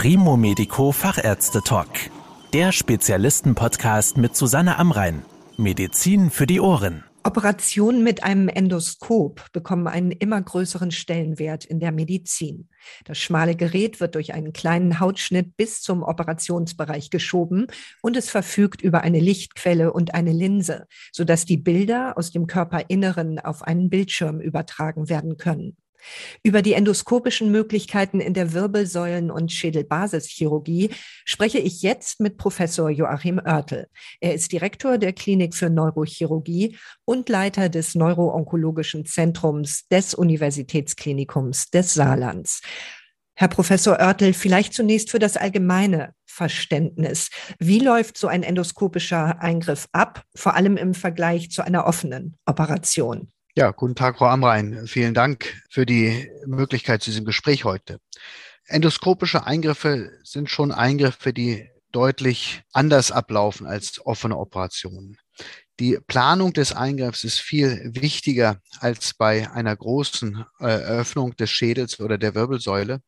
Primo Medico Fachärzte Talk. Der Spezialisten-Podcast mit Susanne Amrein. Medizin für die Ohren. Operationen mit einem Endoskop bekommen einen immer größeren Stellenwert in der Medizin. Das schmale Gerät wird durch einen kleinen Hautschnitt bis zum Operationsbereich geschoben und es verfügt über eine Lichtquelle und eine Linse, sodass die Bilder aus dem Körperinneren auf einen Bildschirm übertragen werden können. Über die endoskopischen Möglichkeiten in der Wirbelsäulen- und Schädelbasischirurgie spreche ich jetzt mit Professor Joachim Oertel. Er ist Direktor der Klinik für Neurochirurgie und Leiter des Neuroonkologischen Zentrums des Universitätsklinikums des Saarlands. Herr Professor Oertel, vielleicht zunächst für das allgemeine Verständnis. Wie läuft so ein endoskopischer Eingriff ab, vor allem im Vergleich zu einer offenen Operation? Ja, guten Tag, Frau Amrein. Vielen Dank für die Möglichkeit zu diesem Gespräch heute. Endoskopische Eingriffe sind schon Eingriffe, die deutlich anders ablaufen als offene Operationen. Die Planung des Eingriffs ist viel wichtiger als bei einer großen Eröffnung des Schädels oder der Wirbelsäule,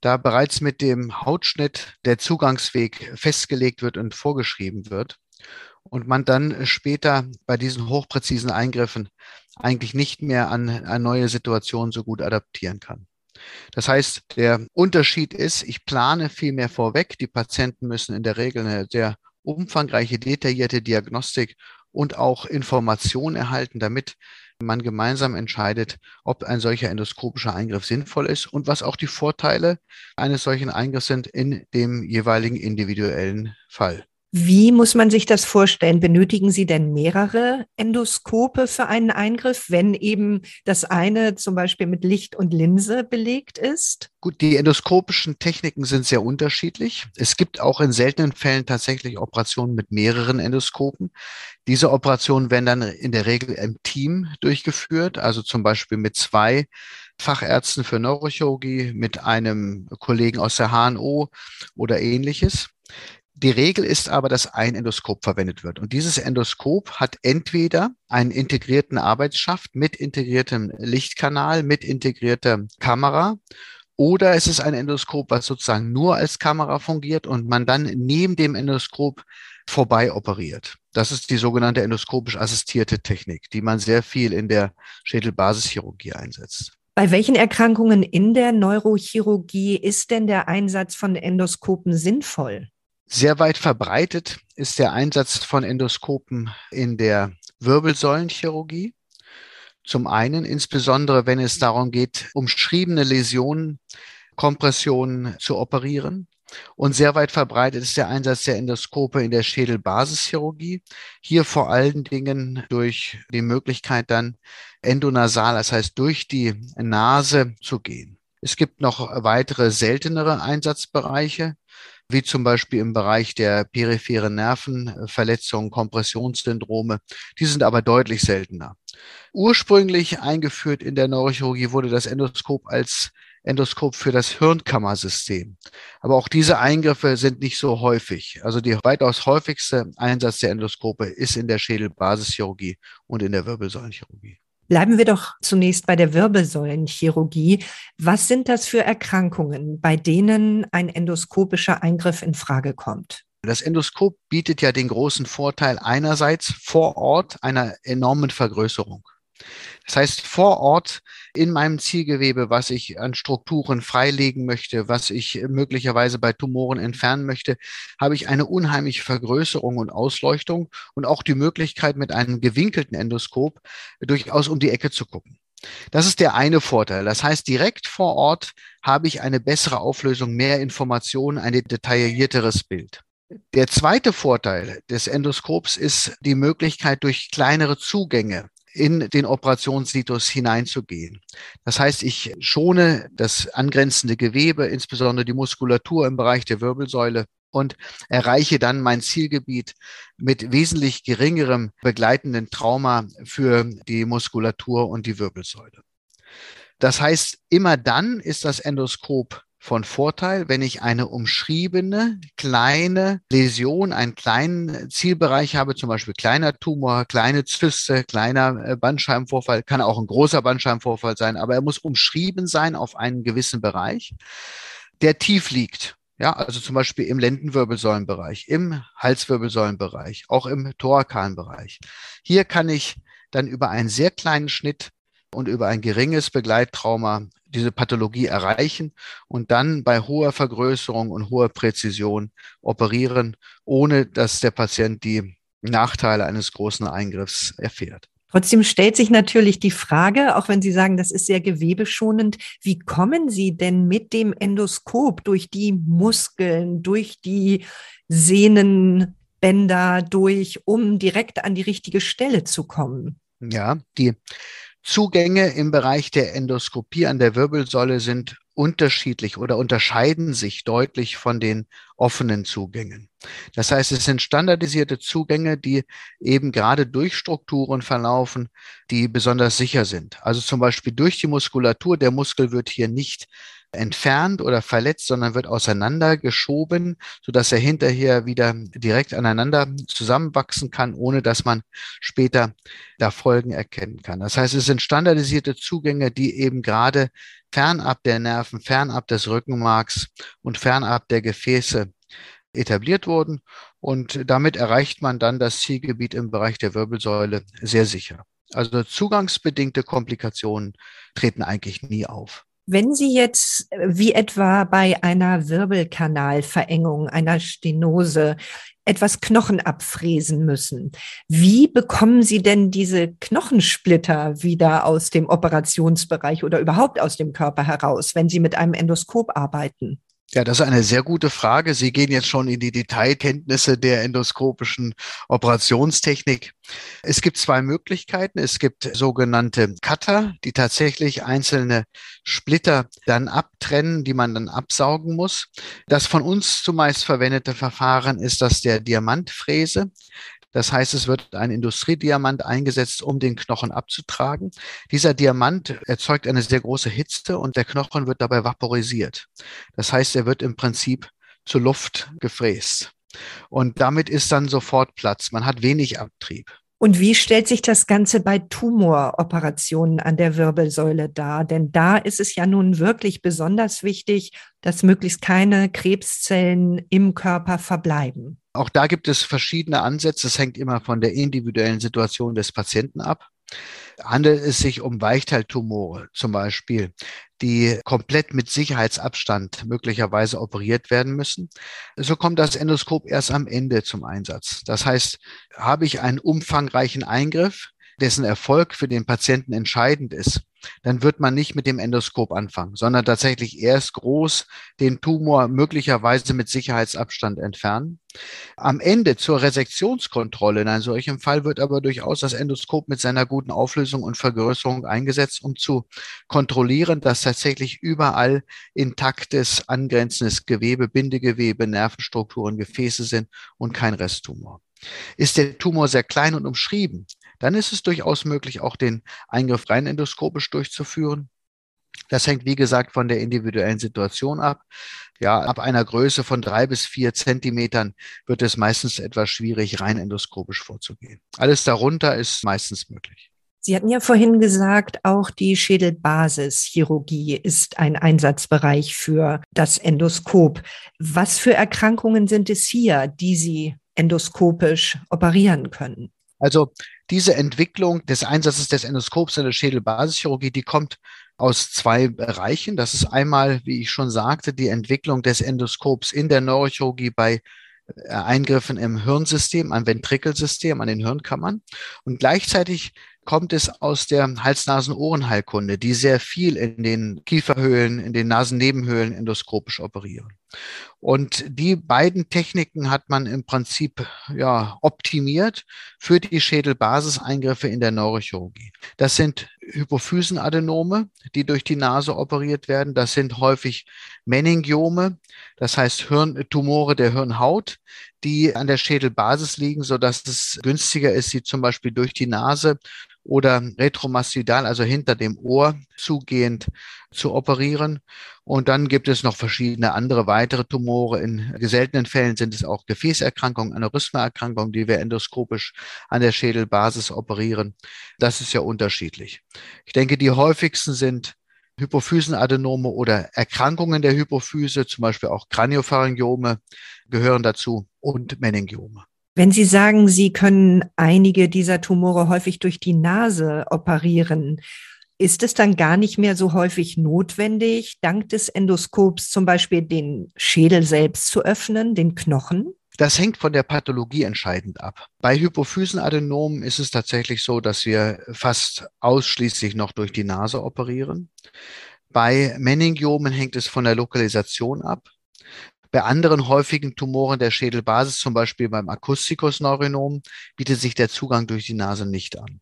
da bereits mit dem Hautschnitt der Zugangsweg festgelegt wird und vorgeschrieben wird und man dann später bei diesen hochpräzisen Eingriffen eigentlich nicht mehr an, an neue Situationen so gut adaptieren kann. Das heißt, der Unterschied ist, ich plane viel mehr vorweg. Die Patienten müssen in der Regel eine sehr umfangreiche, detaillierte Diagnostik und auch Information erhalten, damit man gemeinsam entscheidet, ob ein solcher endoskopischer Eingriff sinnvoll ist und was auch die Vorteile eines solchen Eingriffs sind in dem jeweiligen individuellen Fall. Wie muss man sich das vorstellen? Benötigen Sie denn mehrere Endoskope für einen Eingriff, wenn eben das eine zum Beispiel mit Licht und Linse belegt ist? Gut, die endoskopischen Techniken sind sehr unterschiedlich. Es gibt auch in seltenen Fällen tatsächlich Operationen mit mehreren Endoskopen. Diese Operationen werden dann in der Regel im Team durchgeführt, also zum Beispiel mit zwei Fachärzten für Neurochirurgie, mit einem Kollegen aus der HNO oder ähnliches. Die Regel ist aber, dass ein Endoskop verwendet wird. Und dieses Endoskop hat entweder einen integrierten Arbeitsschaft mit integriertem Lichtkanal, mit integrierter Kamera oder es ist ein Endoskop, was sozusagen nur als Kamera fungiert und man dann neben dem Endoskop vorbei operiert. Das ist die sogenannte endoskopisch assistierte Technik, die man sehr viel in der Schädelbasischirurgie einsetzt. Bei welchen Erkrankungen in der Neurochirurgie ist denn der Einsatz von Endoskopen sinnvoll? Sehr weit verbreitet ist der Einsatz von Endoskopen in der Wirbelsäulenchirurgie. Zum einen, insbesondere wenn es darum geht, umschriebene Läsionen, Kompressionen zu operieren. Und sehr weit verbreitet ist der Einsatz der Endoskope in der Schädelbasischirurgie. Hier vor allen Dingen durch die Möglichkeit dann endonasal, das heißt durch die Nase zu gehen. Es gibt noch weitere seltenere Einsatzbereiche wie zum Beispiel im Bereich der peripheren Nervenverletzungen, Kompressionssyndrome. Die sind aber deutlich seltener. Ursprünglich eingeführt in der Neurochirurgie wurde das Endoskop als Endoskop für das Hirnkammersystem. Aber auch diese Eingriffe sind nicht so häufig. Also die weitaus häufigste Einsatz der Endoskope ist in der Schädelbasischirurgie und in der Wirbelsäulenchirurgie. Bleiben wir doch zunächst bei der Wirbelsäulenchirurgie. Was sind das für Erkrankungen, bei denen ein endoskopischer Eingriff in Frage kommt? Das Endoskop bietet ja den großen Vorteil einerseits vor Ort einer enormen Vergrößerung. Das heißt, vor Ort in meinem Zielgewebe, was ich an Strukturen freilegen möchte, was ich möglicherweise bei Tumoren entfernen möchte, habe ich eine unheimliche Vergrößerung und Ausleuchtung und auch die Möglichkeit, mit einem gewinkelten Endoskop durchaus um die Ecke zu gucken. Das ist der eine Vorteil. Das heißt, direkt vor Ort habe ich eine bessere Auflösung, mehr Informationen, ein detaillierteres Bild. Der zweite Vorteil des Endoskops ist die Möglichkeit, durch kleinere Zugänge in den Operationssitus hineinzugehen. Das heißt, ich schone das angrenzende Gewebe, insbesondere die Muskulatur im Bereich der Wirbelsäule und erreiche dann mein Zielgebiet mit wesentlich geringerem begleitenden Trauma für die Muskulatur und die Wirbelsäule. Das heißt, immer dann ist das Endoskop von Vorteil, wenn ich eine umschriebene kleine Läsion, einen kleinen Zielbereich habe, zum Beispiel kleiner Tumor, kleine Zyste, kleiner äh, Bandscheibenvorfall, kann auch ein großer Bandscheibenvorfall sein, aber er muss umschrieben sein auf einen gewissen Bereich, der tief liegt Ja, also zum Beispiel im Lendenwirbelsäulenbereich, im Halswirbelsäulenbereich, auch im thorakalen Bereich. Hier kann ich dann über einen sehr kleinen Schnitt und über ein geringes Begleittrauma diese Pathologie erreichen und dann bei hoher Vergrößerung und hoher Präzision operieren, ohne dass der Patient die Nachteile eines großen Eingriffs erfährt. Trotzdem stellt sich natürlich die Frage, auch wenn Sie sagen, das ist sehr gewebeschonend, wie kommen Sie denn mit dem Endoskop durch die Muskeln, durch die Sehnenbänder durch, um direkt an die richtige Stelle zu kommen? Ja, die Zugänge im Bereich der Endoskopie an der Wirbelsäule sind unterschiedlich oder unterscheiden sich deutlich von den offenen Zugängen. Das heißt, es sind standardisierte Zugänge, die eben gerade durch Strukturen verlaufen, die besonders sicher sind. Also zum Beispiel durch die Muskulatur. Der Muskel wird hier nicht entfernt oder verletzt, sondern wird auseinandergeschoben, sodass er hinterher wieder direkt aneinander zusammenwachsen kann, ohne dass man später da Folgen erkennen kann. Das heißt, es sind standardisierte Zugänge, die eben gerade fernab der Nerven, fernab des Rückenmarks und fernab der Gefäße etabliert wurden. Und damit erreicht man dann das Zielgebiet im Bereich der Wirbelsäule sehr sicher. Also zugangsbedingte Komplikationen treten eigentlich nie auf. Wenn Sie jetzt äh, wie etwa bei einer Wirbelkanalverengung, einer Stenose, etwas Knochen abfräsen müssen, wie bekommen Sie denn diese Knochensplitter wieder aus dem Operationsbereich oder überhaupt aus dem Körper heraus, wenn Sie mit einem Endoskop arbeiten? Ja, das ist eine sehr gute Frage. Sie gehen jetzt schon in die Detailkenntnisse der endoskopischen Operationstechnik. Es gibt zwei Möglichkeiten. Es gibt sogenannte Cutter, die tatsächlich einzelne Splitter dann abtrennen, die man dann absaugen muss. Das von uns zumeist verwendete Verfahren ist das der Diamantfräse. Das heißt, es wird ein Industriediamant eingesetzt, um den Knochen abzutragen. Dieser Diamant erzeugt eine sehr große Hitze und der Knochen wird dabei vaporisiert. Das heißt, er wird im Prinzip zur Luft gefräst. Und damit ist dann sofort Platz. Man hat wenig Abtrieb. Und wie stellt sich das Ganze bei Tumoroperationen an der Wirbelsäule dar? Denn da ist es ja nun wirklich besonders wichtig, dass möglichst keine Krebszellen im Körper verbleiben. Auch da gibt es verschiedene Ansätze. Es hängt immer von der individuellen Situation des Patienten ab. Handelt es sich um Weichteiltumore zum Beispiel, die komplett mit Sicherheitsabstand möglicherweise operiert werden müssen, so kommt das Endoskop erst am Ende zum Einsatz. Das heißt, habe ich einen umfangreichen Eingriff, dessen Erfolg für den Patienten entscheidend ist, dann wird man nicht mit dem Endoskop anfangen, sondern tatsächlich erst groß den Tumor möglicherweise mit Sicherheitsabstand entfernen. Am Ende zur Resektionskontrolle in einem solchen Fall wird aber durchaus das Endoskop mit seiner guten Auflösung und Vergrößerung eingesetzt, um zu kontrollieren, dass tatsächlich überall intaktes, angrenzendes Gewebe, Bindegewebe, Nervenstrukturen, Gefäße sind und kein Resttumor. Ist der Tumor sehr klein und umschrieben, dann ist es durchaus möglich, auch den Eingriff rein endoskopisch durchzuführen. Das hängt, wie gesagt, von der individuellen Situation ab. Ja, ab einer Größe von drei bis vier Zentimetern wird es meistens etwas schwierig, rein endoskopisch vorzugehen. Alles darunter ist meistens möglich. Sie hatten ja vorhin gesagt, auch die Schädelbasischirurgie ist ein Einsatzbereich für das Endoskop. Was für Erkrankungen sind es hier, die Sie endoskopisch operieren können? Also diese Entwicklung des Einsatzes des Endoskops in der Schädelbasischirurgie, die kommt aus zwei Bereichen. Das ist einmal, wie ich schon sagte, die Entwicklung des Endoskops in der Neurochirurgie bei äh, Eingriffen im Hirnsystem, am Ventrikelsystem, an den Hirnkammern. Und gleichzeitig kommt es aus der Hals-Nasen-Ohrenheilkunde, die sehr viel in den Kieferhöhlen, in den Nasennebenhöhlen endoskopisch operieren. Und die beiden Techniken hat man im Prinzip ja, optimiert für die Schädelbasiseingriffe in der Neurochirurgie. Das sind Hypophysenadenome, die durch die Nase operiert werden. Das sind häufig Meningiome, das heißt Hirntumore der Hirnhaut, die an der Schädelbasis liegen, so dass es günstiger ist, sie zum Beispiel durch die Nase oder retromastidal, also hinter dem Ohr zugehend zu operieren. Und dann gibt es noch verschiedene andere weitere Tumore. In seltenen Fällen sind es auch Gefäßerkrankungen, Aneurysmaerkrankungen, die wir endoskopisch an der Schädelbasis operieren. Das ist ja unterschiedlich. Ich denke, die häufigsten sind Hypophysenadenome oder Erkrankungen der Hypophyse, zum Beispiel auch Craniopharyngiome gehören dazu und Meningiome. Wenn Sie sagen, Sie können einige dieser Tumore häufig durch die Nase operieren, ist es dann gar nicht mehr so häufig notwendig, dank des Endoskops zum Beispiel den Schädel selbst zu öffnen, den Knochen? Das hängt von der Pathologie entscheidend ab. Bei Hypophysenadenomen ist es tatsächlich so, dass wir fast ausschließlich noch durch die Nase operieren. Bei Meningiomen hängt es von der Lokalisation ab. Bei anderen häufigen Tumoren der Schädelbasis, zum Beispiel beim Akustikusneuronom, bietet sich der Zugang durch die Nase nicht an.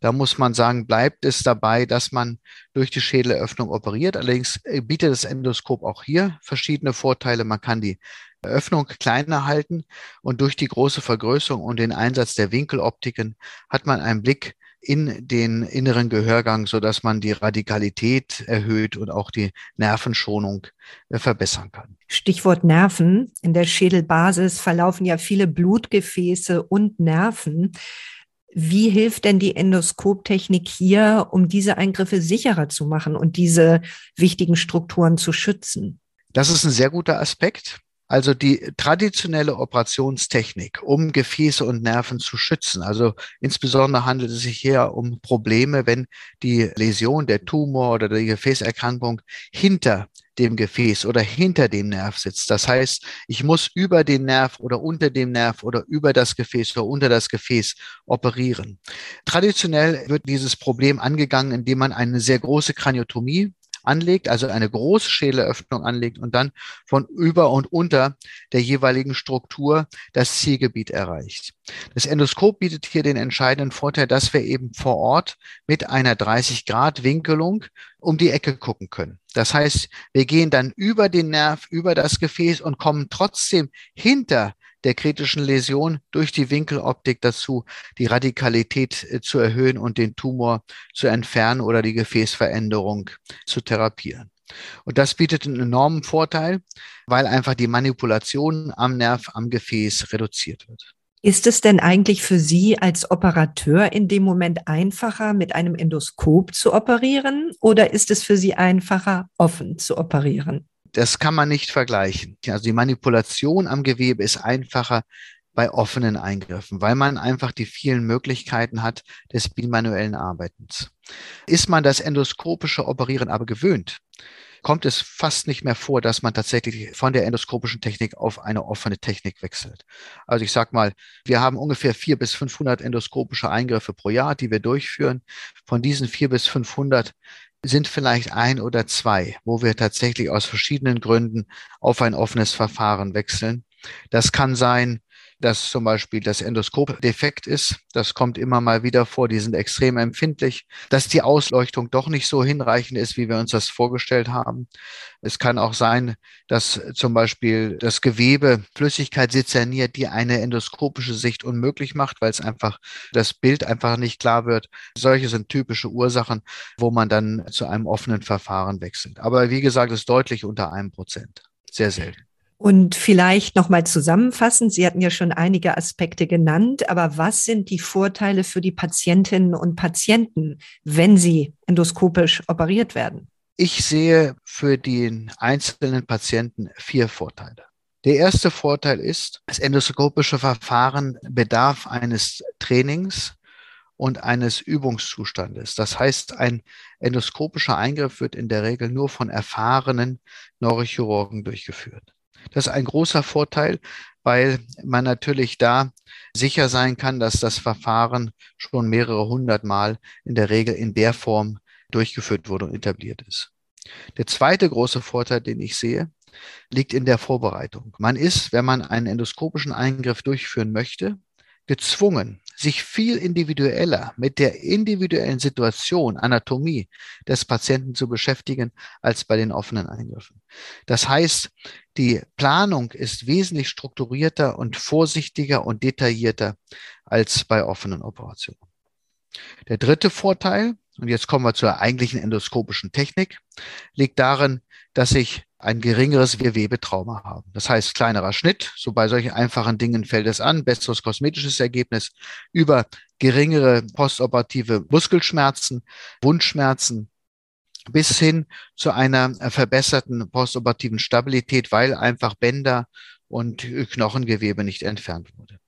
Da muss man sagen, bleibt es dabei, dass man durch die Schädelöffnung operiert. Allerdings äh, bietet das Endoskop auch hier verschiedene Vorteile. Man kann die Öffnung kleiner halten und durch die große Vergrößerung und den Einsatz der Winkeloptiken hat man einen Blick in den inneren Gehörgang, so dass man die Radikalität erhöht und auch die Nervenschonung äh, verbessern kann. Stichwort Nerven. In der Schädelbasis verlaufen ja viele Blutgefäße und Nerven. Wie hilft denn die Endoskoptechnik hier, um diese Eingriffe sicherer zu machen und diese wichtigen Strukturen zu schützen? Das ist ein sehr guter Aspekt. Also die traditionelle Operationstechnik, um Gefäße und Nerven zu schützen. Also insbesondere handelt es sich hier um Probleme, wenn die Läsion, der Tumor oder die Gefäßerkrankung hinter dem Gefäß oder hinter dem Nerv sitzt. Das heißt, ich muss über den Nerv oder unter dem Nerv oder über das Gefäß oder unter das Gefäß operieren. Traditionell wird dieses Problem angegangen, indem man eine sehr große Kraniotomie anlegt, also eine große Schädelöffnung anlegt und dann von über und unter der jeweiligen Struktur das Zielgebiet erreicht. Das Endoskop bietet hier den entscheidenden Vorteil, dass wir eben vor Ort mit einer 30 Grad Winkelung um die Ecke gucken können. Das heißt, wir gehen dann über den Nerv, über das Gefäß und kommen trotzdem hinter der kritischen Läsion durch die Winkeloptik dazu, die Radikalität äh, zu erhöhen und den Tumor zu entfernen oder die Gefäßveränderung zu therapieren. Und das bietet einen enormen Vorteil, weil einfach die Manipulation am Nerv, am Gefäß reduziert wird. Ist es denn eigentlich für Sie als Operateur in dem Moment einfacher, mit einem Endoskop zu operieren oder ist es für Sie einfacher, offen zu operieren? Das kann man nicht vergleichen. Also die Manipulation am Gewebe ist einfacher bei offenen Eingriffen, weil man einfach die vielen Möglichkeiten hat des bimanuellen Arbeitens. Ist man das endoskopische Operieren aber gewöhnt, kommt es fast nicht mehr vor, dass man tatsächlich von der endoskopischen Technik auf eine offene Technik wechselt. Also ich sage mal, wir haben ungefähr vier bis 500 endoskopische Eingriffe pro Jahr, die wir durchführen. Von diesen vier bis 500 sind vielleicht ein oder zwei, wo wir tatsächlich aus verschiedenen Gründen auf ein offenes Verfahren wechseln. Das kann sein, dass zum Beispiel das Endoskop defekt ist. Das kommt immer mal wieder vor. Die sind extrem empfindlich, dass die Ausleuchtung doch nicht so hinreichend ist, wie wir uns das vorgestellt haben. Es kann auch sein, dass zum Beispiel das Gewebe Flüssigkeit sezerniert, die eine endoskopische Sicht unmöglich macht, weil es einfach das Bild einfach nicht klar wird. Solche sind typische Ursachen, wo man dann zu einem offenen Verfahren wechselt. Aber wie gesagt, ist deutlich unter einem Prozent. Sehr selten. Und vielleicht nochmal zusammenfassend, Sie hatten ja schon einige Aspekte genannt, aber was sind die Vorteile für die Patientinnen und Patienten, wenn sie endoskopisch operiert werden? Ich sehe für den einzelnen Patienten vier Vorteile. Der erste Vorteil ist, das endoskopische Verfahren bedarf eines Trainings und eines Übungszustandes. Das heißt, ein endoskopischer Eingriff wird in der Regel nur von erfahrenen Neurochirurgen durchgeführt. Das ist ein großer Vorteil, weil man natürlich da sicher sein kann, dass das Verfahren schon mehrere hundert Mal in der Regel in der Form durchgeführt wurde und etabliert ist. Der zweite große Vorteil, den ich sehe, liegt in der Vorbereitung. Man ist, wenn man einen endoskopischen Eingriff durchführen möchte, gezwungen, sich viel individueller mit der individuellen Situation, Anatomie des Patienten zu beschäftigen als bei den offenen Eingriffen. Das heißt, die Planung ist wesentlich strukturierter und vorsichtiger und detaillierter als bei offenen Operationen. Der dritte Vorteil, und jetzt kommen wir zur eigentlichen endoskopischen Technik, liegt darin, dass ich ein geringeres Gewebetrauma haben. Das heißt, kleinerer Schnitt, so bei solchen einfachen Dingen fällt es an, besseres kosmetisches Ergebnis, über geringere postoperative Muskelschmerzen, Wundschmerzen, bis hin zu einer verbesserten postoperativen Stabilität, weil einfach Bänder und Knochengewebe nicht entfernt wurde.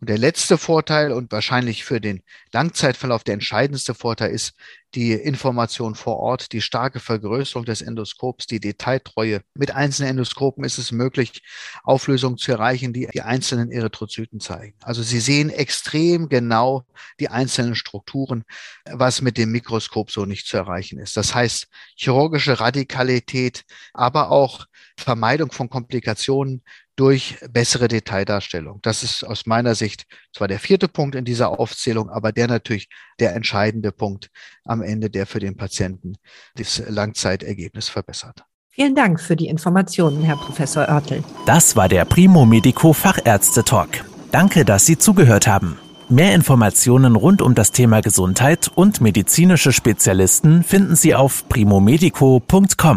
Und der letzte Vorteil und wahrscheinlich für den Langzeitverlauf der entscheidendste Vorteil ist die Information vor Ort, die starke Vergrößerung des Endoskops, die Detailtreue. Mit einzelnen Endoskopen ist es möglich, Auflösungen zu erreichen, die die einzelnen Erythrozyten zeigen. Also Sie sehen extrem genau die einzelnen Strukturen, was mit dem Mikroskop so nicht zu erreichen ist. Das heißt, chirurgische Radikalität, aber auch Vermeidung von Komplikationen durch bessere Detaildarstellung. Das ist aus meiner Sicht zwar der vierte Punkt in dieser Aufzählung, aber der natürlich der entscheidende Punkt am Ende, der für den Patienten das Langzeitergebnis verbessert. Vielen Dank für die Informationen, Herr Professor Oertel. Das war der Primo Medico Fachärzte Talk. Danke, dass Sie zugehört haben. Mehr Informationen rund um das Thema Gesundheit und medizinische Spezialisten finden Sie auf primomedico.com.